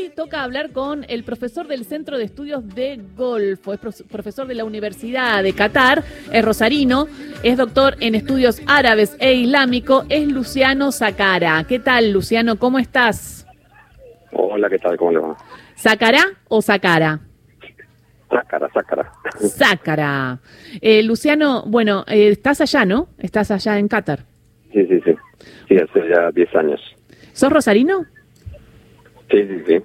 hoy toca hablar con el profesor del Centro de Estudios de Golfo, es profesor de la Universidad de Qatar, es rosarino, es doctor en estudios árabes e islámico, es Luciano Sacara. ¿Qué tal, Luciano? ¿Cómo estás? Hola, ¿qué tal? ¿Cómo le va? ¿Sacará o Sacara? Sácara, Sácara. Sácara. Eh, Luciano, bueno, eh, estás allá, ¿no? Estás allá en Qatar. Sí, sí, sí. Sí, hace ya 10 años. ¿Sos rosarino? Sí, sí, sí.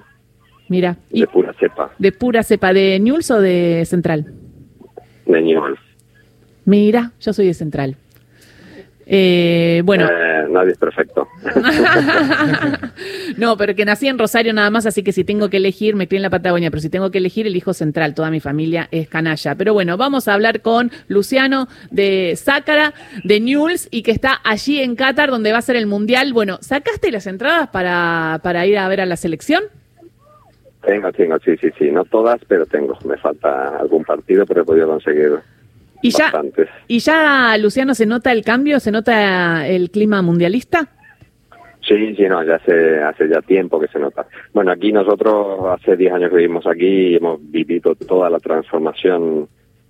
Mira. De pura cepa. ¿De pura cepa? ¿De Newell's o de Central? De Newell's. Mira, yo soy de Central. Eh, bueno. Eh, nadie es perfecto. no, pero que nací en Rosario nada más, así que si tengo que elegir, me crié en la Patagonia, pero si tengo que elegir, elijo Central. Toda mi familia es canalla. Pero bueno, vamos a hablar con Luciano de Sácara, de Newell's, y que está allí en Qatar, donde va a ser el Mundial. Bueno, ¿sacaste las entradas para, para ir a ver a la selección? Tengo, tengo, sí, sí, sí. No todas, pero tengo. Me falta algún partido, pero he podido conseguir ¿Y ya, ¿Y ya, Luciano, se nota el cambio? ¿Se nota el clima mundialista? Sí, sí, no, ya hace, hace ya tiempo que se nota. Bueno, aquí nosotros hace 10 años que vivimos aquí y hemos vivido toda la transformación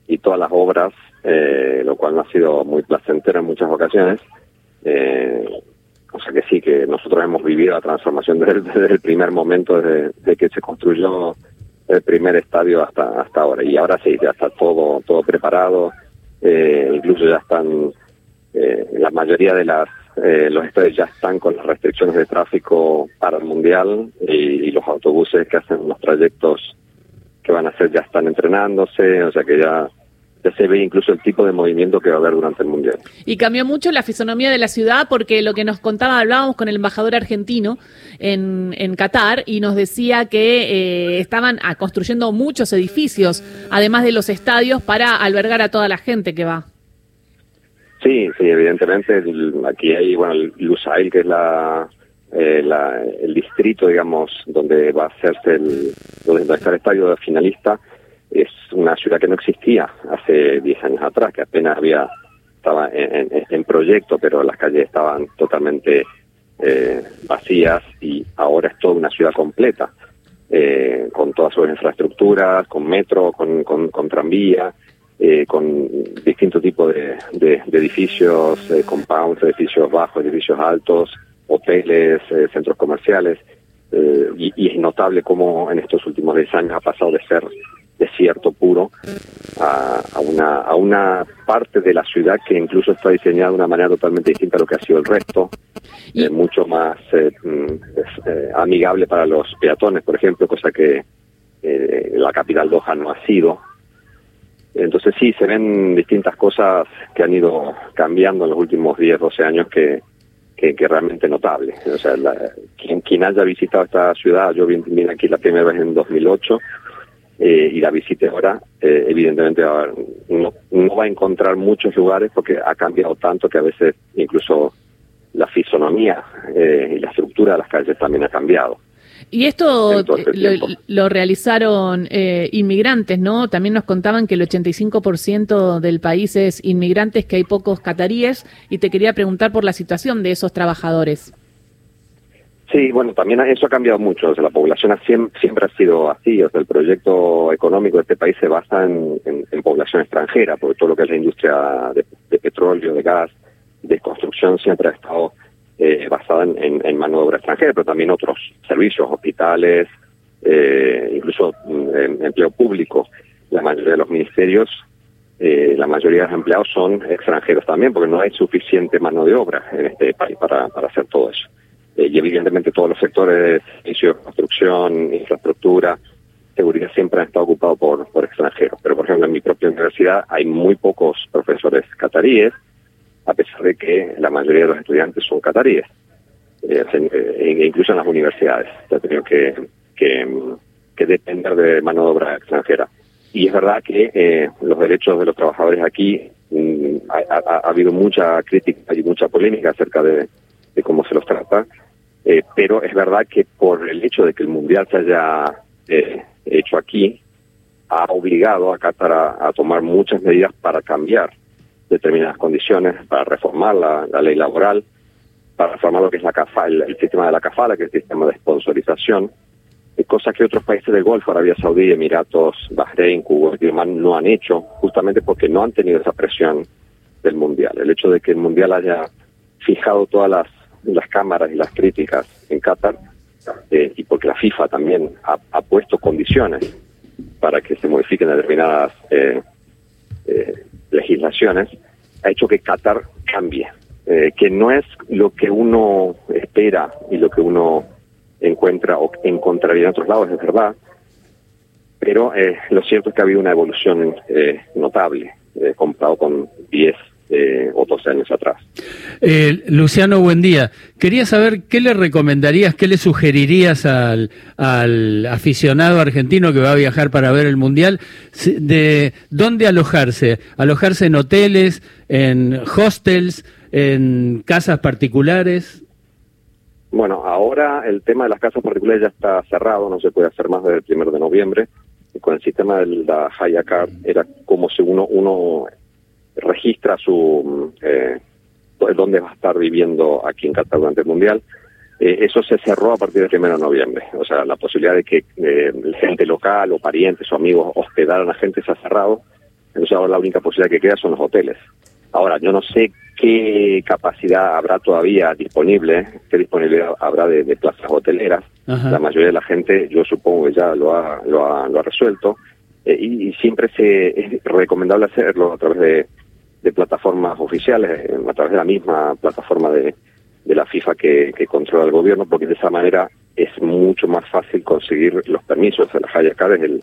y todas las obras, eh, lo cual no ha sido muy placentero en muchas ocasiones. Eh, o sea que sí, que nosotros hemos vivido la transformación desde, el primer momento, desde, que se construyó el primer estadio hasta hasta ahora. Y ahora sí, ya está todo todo preparado eh, incluso ya están, eh, la mayoría de las eh, los estadios ya están con las restricciones de tráfico para el mundial y, los autobuses que hacen los trayectos que van a hacer ya están entrenándose, o sea que ya ya se ve incluso el tipo de movimiento que va a haber durante el Mundial. Y cambió mucho la fisonomía de la ciudad porque lo que nos contaba, hablábamos con el embajador argentino en, en Qatar y nos decía que eh, estaban ah, construyendo muchos edificios, además de los estadios, para albergar a toda la gente que va. Sí, sí, evidentemente aquí hay, bueno, Lusail, que es la, eh, la, el distrito, digamos, donde va a hacerse el, donde va a estar el estadio finalista, es una ciudad que no existía hace 10 años atrás, que apenas había estaba en, proyecto, pero las calles estaban totalmente eh, vacías y ahora es toda una ciudad completa, eh, con todas sus infraestructuras, con metro, con, con, tranvía, eh, con distintos tipos de, de, edificios, compounds, edificios bajos, edificios altos, hoteles, centros comerciales. Y, y, es notable cómo en estos últimos 10 años ha pasado de ser desierto puro a, una, a una parte de la ciudad que incluso está diseñada de una manera totalmente distinta a lo que ha sido el resto, y... mucho más eh, mm, eh, amigable para los peatones, por ejemplo, cosa que eh, la capital Doha no ha sido. Entonces sí, se ven distintas cosas que han ido cambiando en los últimos 10, 12 años que, que, que realmente notable. O sea, quien, quien haya visitado esta ciudad, yo vine aquí la primera vez en 2008, eh, y la visite ahora, eh, evidentemente no, no, va a encontrar muchos lugares porque ha cambiado tanto que a veces incluso la fisonomía eh, y la estructura de las calles también ha cambiado. Y esto lo, lo, realizaron inmigrantes, ¿no? También nos contaban que el 85% del país es inmigrantes, que hay pocos cataríes, y te quería preguntar por la situación de esos trabajadores. Sí, bueno, también eso ha cambiado mucho. O sea, la población siempre, ha sido así. O sea, el proyecto económico de este país se basa en, población extranjera, porque todo lo que es la industria de, petróleo, de gas, de construcción siempre ha estado eh, basada en, mano de obra extranjera, pero también otros servicios, hospitales, eh, incluso mm, empleo público. La mayoría de los ministerios, eh, la mayoría de los empleados son extranjeros también, porque no hay suficiente mano de obra en este país para hacer todo eso. Eh, y evidentemente todos los sectores de construcción, infraestructura, seguridad siempre han estado ocupados por, por extranjeros. Pero, por ejemplo, en mi propia universidad hay muy pocos profesores cataríes, a pesar de que la mayoría de los estudiantes son cataríes, eh, e incluso en las universidades. Ha tenido que, que, depender de mano de obra extranjera. Y es verdad que eh, los derechos de los trabajadores aquí mm, ha, habido mucha crítica y mucha polémica acerca de cómo se los trata eh, pero es verdad que por el hecho de que el Mundial se haya eh, hecho aquí, ha obligado a Qatar a, tomar muchas medidas para cambiar determinadas condiciones, para reformar la, ley laboral, para reformar lo que es la CAFA, el, sistema de la CAFALA, que es el sistema de sponsorización, cosas que otros países del Golfo, Arabia Saudí, Emiratos, Bahrein, Cuba y demás no han hecho, justamente porque no han tenido esa presión del Mundial. El hecho de que el Mundial haya fijado todas las, las cámaras y las críticas en Qatar, eh, y porque la FIFA también ha, puesto condiciones para que se modifiquen determinadas eh, eh, legislaciones, ha hecho que Qatar cambie, que no es lo que uno espera y lo que uno encuentra o encontraría en otros lados, es verdad, pero lo cierto es que ha habido una evolución notable comparado con 10 eh, o años atrás. Eh, Luciano, buen día. Quería saber qué le recomendarías, qué le sugerirías al, al, aficionado argentino que va a viajar para ver el Mundial, de dónde alojarse. ¿Alojarse en hoteles, en hostels, en casas particulares? Bueno, ahora el tema de las casas particulares ya está cerrado, no se puede hacer más desde el primero de noviembre. Con el sistema de la Haya Card era como si uno, uno registra su eh, dónde va a estar viviendo aquí en Qatar durante el Mundial. Eh, eso se cerró a partir del 1 de noviembre. O sea, la posibilidad de que eh, gente local o parientes o amigos hospedaran a gente se ha cerrado. Entonces ahora la única posibilidad que queda son los hoteles. Ahora, yo no sé qué capacidad habrá todavía disponible, qué disponibilidad habrá de, plazas hoteleras. La mayoría de la gente, yo supongo que ya lo ha, lo ha, lo ha resuelto. Eh, y, y, siempre se, es recomendable hacerlo a través de, de plataformas oficiales, a través de la misma plataforma de, de la FIFA que, que, controla el gobierno, porque de esa manera es mucho más fácil conseguir los permisos. La Haya es el,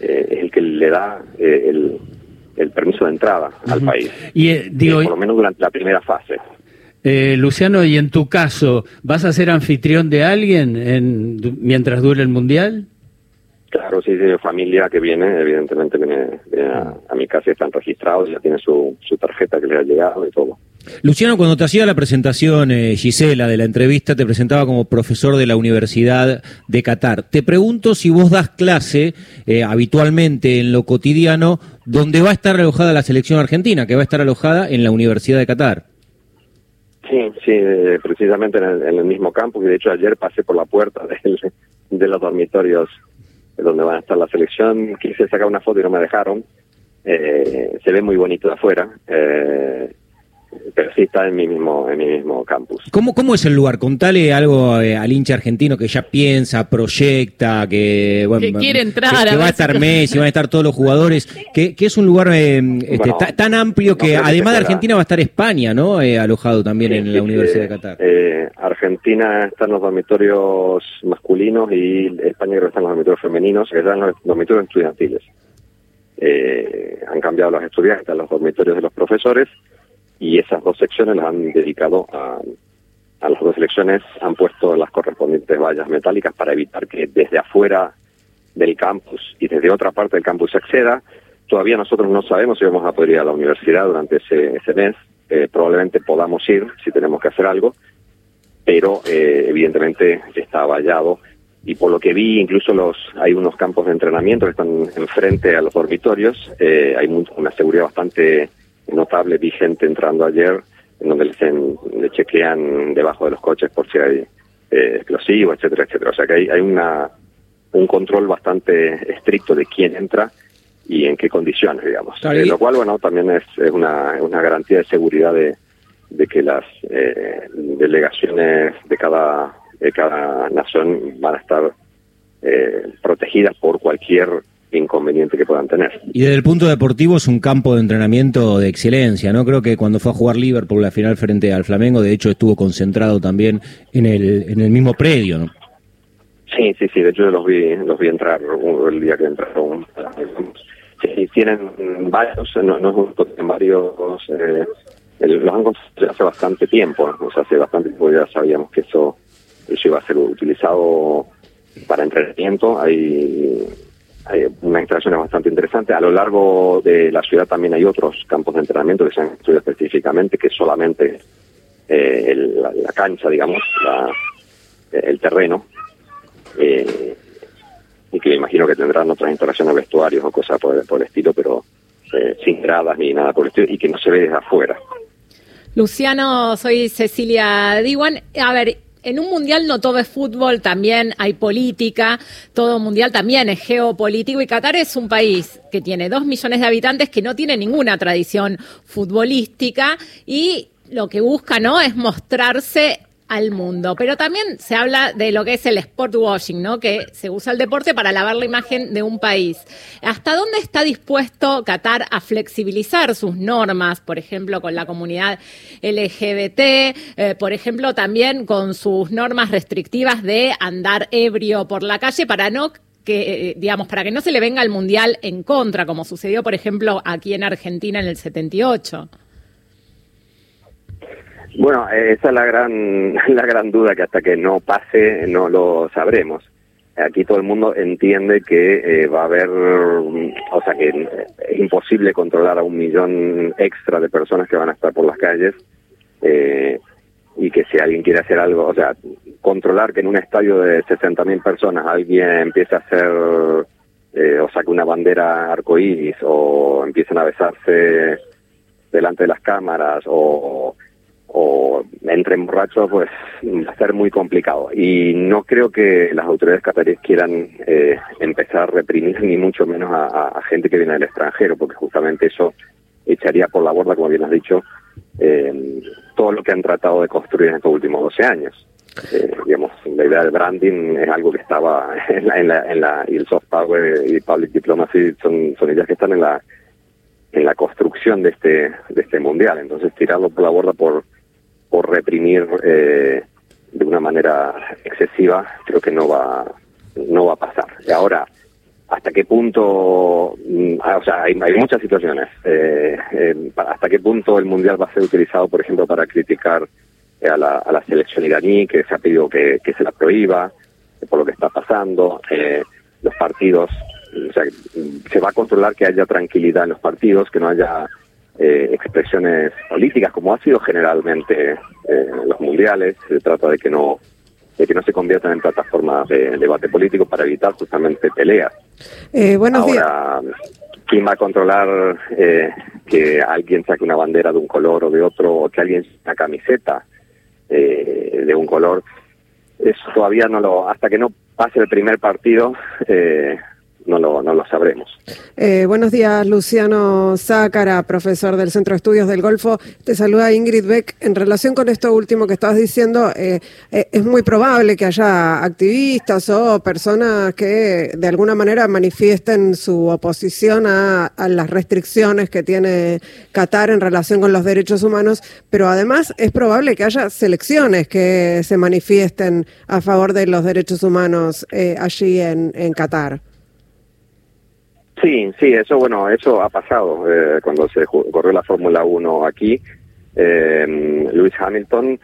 eh, es el que le da eh, el, el, permiso de entrada al país, y, eh, digo, por lo menos durante la primera fase. Luciano, ¿y en tu caso, vas a ser anfitrión de alguien en, mientras dure el Mundial? Sí, sí, familia que viene, evidentemente viene, a, mi casa y están registrados, ya tiene su, su tarjeta que le ha llegado y todo. Luciano, cuando te hacía la presentación, eh, Gisela, de la entrevista, te presentaba como profesor de la Universidad de Qatar. Te pregunto si vos das clase eh, habitualmente en lo cotidiano, donde va a estar alojada la selección argentina, que va a estar alojada en la Universidad de Qatar. Sí, sí, eh, precisamente en el, mismo campo, y de hecho ayer pasé por la puerta de los dormitorios donde van a estar la selección. Quise sacar una foto y no me dejaron. Eh, se ve muy bonito de afuera. Eh, pero sí está en mi mismo en mi mismo campus. ¿Cómo, cómo es el lugar? Contale algo eh, al hincha argentino que ya piensa, proyecta, que, bueno, quiere entrar. Que, va a estar Messi, van a estar todos los jugadores, que, que es un lugar eh, este, tan amplio que además de Argentina va a estar España, ¿no? Eh, alojado también en la Universidad de Qatar. Argentina está en los dormitorios masculinos y España creo que está en los dormitorios femeninos, que están en los dormitorios estudiantiles. han cambiado los estudiantes, los dormitorios de los profesores y esas dos secciones las han dedicado a, a las dos secciones, han puesto las correspondientes vallas metálicas para evitar que desde afuera del campus y desde otra parte del campus se acceda. Todavía nosotros no sabemos si vamos a poder ir a la universidad durante ese, ese mes. Eh, probablemente podamos ir si tenemos que hacer algo, pero eh, evidentemente está vallado. Y por lo que vi, incluso los hay unos campos de entrenamiento que están enfrente a los dormitorios. Eh, hay una seguridad bastante notable vi gente entrando ayer en donde le, chequean debajo de los coches por si hay eh, explosivos, etcétera, etcétera. O sea que hay, hay una un control bastante estricto de quién entra y en qué condiciones, digamos. Eh, lo cual, bueno, también es, es una, una garantía de seguridad de, de que las eh, delegaciones de cada, de cada nación van a estar eh, protegidas por cualquier inconveniente que puedan tener. Y desde el punto deportivo es un campo de entrenamiento de excelencia, ¿no? Creo que cuando fue a jugar Liverpool la final frente al Flamengo, de hecho estuvo concentrado también en el, en el mismo predio, ¿no? Sí, sí, sí, de hecho los vi, los vi entrar el día que entraron. Sí, tienen varios, no, no es varios, eh, los han construido hace bastante tiempo, o sea, hace bastante tiempo ya sabíamos que eso, eso iba a ser utilizado para entrenamiento, hay hay unas instalaciones bastante interesantes. A lo largo de la ciudad también hay otros campos de entrenamiento que se han construido específicamente, que solamente eh, la, cancha, digamos, el terreno, eh, y que imagino que tendrán otras instalaciones vestuarios o cosas por, el estilo, pero eh, sin gradas ni nada por el estilo, y que no se ve desde afuera. Luciano, soy Cecilia Diwan. A ver, en un mundial no todo es fútbol, también hay política, todo mundial también es geopolítico y Qatar es un país que tiene dos millones de habitantes que no tiene ninguna tradición futbolística y lo que busca, ¿no? Es mostrarse al mundo. Pero también se habla de lo que es el sport washing, ¿no? Que se usa el deporte para lavar la imagen de un país. ¿Hasta dónde está dispuesto Qatar a flexibilizar sus normas, por ejemplo, con la comunidad LGBT, eh, por ejemplo, también con sus normas restrictivas de andar ebrio por la calle para no que, eh, digamos, para que no se le venga al mundial en contra, como sucedió, por ejemplo, aquí en Argentina en el 78? Bueno, esa es la gran, la gran duda que hasta que no pase no lo sabremos. Aquí todo el mundo entiende que eh, va a haber, o sea, que es imposible controlar a un millón extra de personas que van a estar por las calles eh, y que si alguien quiere hacer algo, o sea, controlar que en un estadio de 60.000 personas alguien empiece a hacer, eh, o saque una bandera arcoíris o empiecen a besarse delante de las cámaras o entre borrachos, pues va a ser muy complicado. Y no creo que las autoridades cataríes quieran eh, empezar a reprimir ni mucho menos a, gente que viene del extranjero, porque justamente eso echaría por la borda, como bien has dicho, eh, todo lo que han tratado de construir en estos últimos 12 años. Eh, digamos, la idea del branding es algo que estaba en la, en la, en la y el soft power y public diplomacy son, son ideas que están en la en la construcción de este de este mundial entonces tirarlo por la borda por por reprimir eh, de una manera excesiva, creo que no va, no va a pasar. Y ahora, ¿hasta qué punto? Mm, ah, o sea, hay, muchas situaciones. Eh, eh, ¿Hasta qué punto el Mundial va a ser utilizado, por ejemplo, para criticar a la, a la selección iraní, que se ha pedido que, se la prohíba por lo que está pasando? los partidos, o se va a controlar que haya tranquilidad en los partidos, que no haya eh, expresiones políticas, como ha sido generalmente eh, los mundiales. Se trata de que no de que no se conviertan en plataformas de debate político para evitar justamente peleas. Eh, buenos Ahora, ¿quién va a controlar eh, que alguien saque una bandera de un color o de otro, o que alguien una camiseta de un color? Eso todavía no lo, hasta que no pase el primer partido, eh, no lo, no lo sabremos. Eh, buenos días, Luciano Zácara, profesor del Centro de Estudios del Golfo. Te saluda Ingrid Beck. En relación con esto último que estabas diciendo, eh, eh, es muy probable que haya activistas o personas que de alguna manera manifiesten su oposición a, las restricciones que tiene Qatar en relación con los derechos humanos, pero además es probable que haya selecciones que se manifiesten a favor de los derechos humanos allí en, en Qatar. Sí, sí, eso bueno, eso ha pasado eh, cuando se corrió la Fórmula 1 aquí. Eh, Lewis Hamilton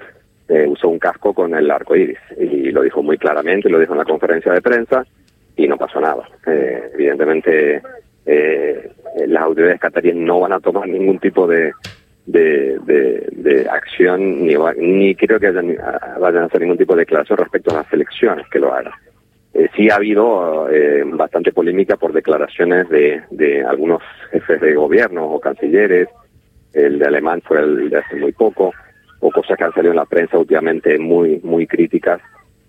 eh, usó un casco con el arco iris y lo dijo muy claramente, lo dijo en la conferencia de prensa y no pasó nada. Eh, evidentemente, eh, las autoridades cataríes no van a tomar ningún tipo de, de, de, acción ni, ni creo que vayan a hacer ningún tipo de declaración respecto a las elecciones que lo hagan. Eh, sí ha habido eh, bastante polémica por declaraciones de, de algunos jefes de gobierno o cancilleres, el de alemán fue el de hace muy poco, o cosas que han salido en la prensa últimamente muy, muy críticas,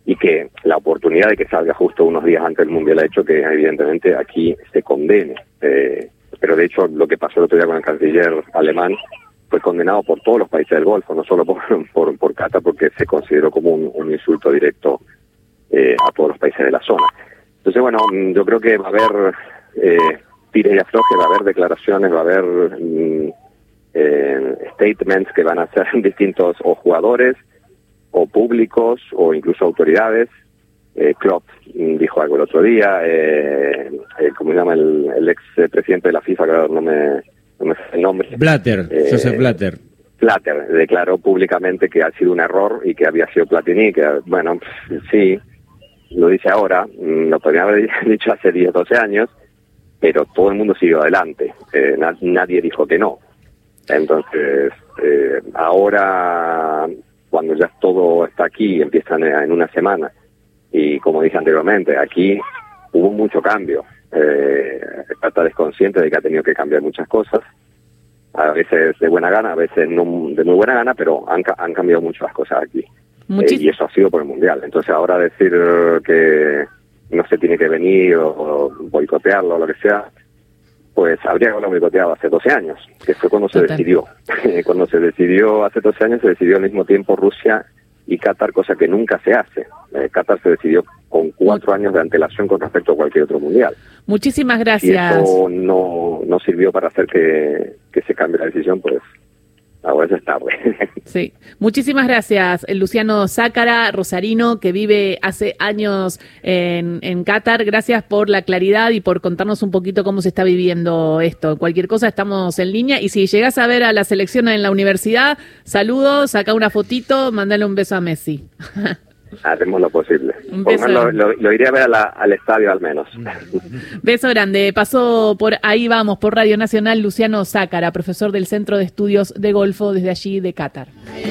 y que la oportunidad de que salga justo unos días antes del Mundial ha hecho que evidentemente aquí se condene. Eh, pero de hecho lo que pasó el otro día con el canciller alemán fue condenado por todos los países del Golfo, no solo por, por, por Qatar, porque se consideró como un, un insulto directo eh, a todos los países de la zona. Entonces, bueno, mm, yo creo que va a haber eh, tires y aflojes, va a haber declaraciones, va a haber mm, eh, statements que van a hacer distintos o jugadores o públicos o incluso autoridades. Eh, Klopp mm, dijo algo el otro día, eh, eh, como se llama el, el ex presidente de la FIFA, que no me, no me el nombre. Blatter, Joseph Blatter. Blatter declaró públicamente que ha sido un error y que había sido Platini, que bueno, sí, lo dice ahora, mm, lo podría haber dicho hace 10, 12 años, pero todo el mundo siguió adelante, eh, nadie dijo que no. Entonces, eh, ahora, cuando ya todo está aquí, empiezan en una semana, y como dije anteriormente, aquí hubo mucho cambio. Eh, está desconsciente de que ha tenido que cambiar muchas cosas, a veces de buena gana, a veces no de muy buena gana, pero han, han cambiado mucho las cosas aquí. Y eso ha sido por el Mundial. Entonces ahora decir eh, que no se tiene que venir o, o boicotearlo o lo que sea, pues habría que haberlo boicoteado hace 12 años, que fue cuando se decidió. cuando se decidió hace 12 años, se decidió al mismo tiempo Rusia y Qatar, cosa que nunca se hace. Eh, Qatar se decidió con cuatro años de antelación con respecto a cualquier otro mundial. Muchísimas Si gracias. eso no, no sirvió para hacer que, que se cambie la decisión, pues ahora ya es tarde. Sí, muchísimas gracias, Luciano Zácara, rosarino, que vive hace años en, en Qatar. Gracias por la claridad y por contarnos un poquito cómo se está viviendo esto. Cualquier cosa estamos en línea y si llegas a ver a la selección en la universidad, saludos, saca una fotito, mandale un beso a Messi. Haremos lo posible. Por lo lo, lo- lo iré a ver a la- al estadio al menos. Beso grande. Pasó por ahí vamos, por Radio Nacional, Luciano Zácara, profesor del Centro de Estudios de Golfo desde allí de Qatar.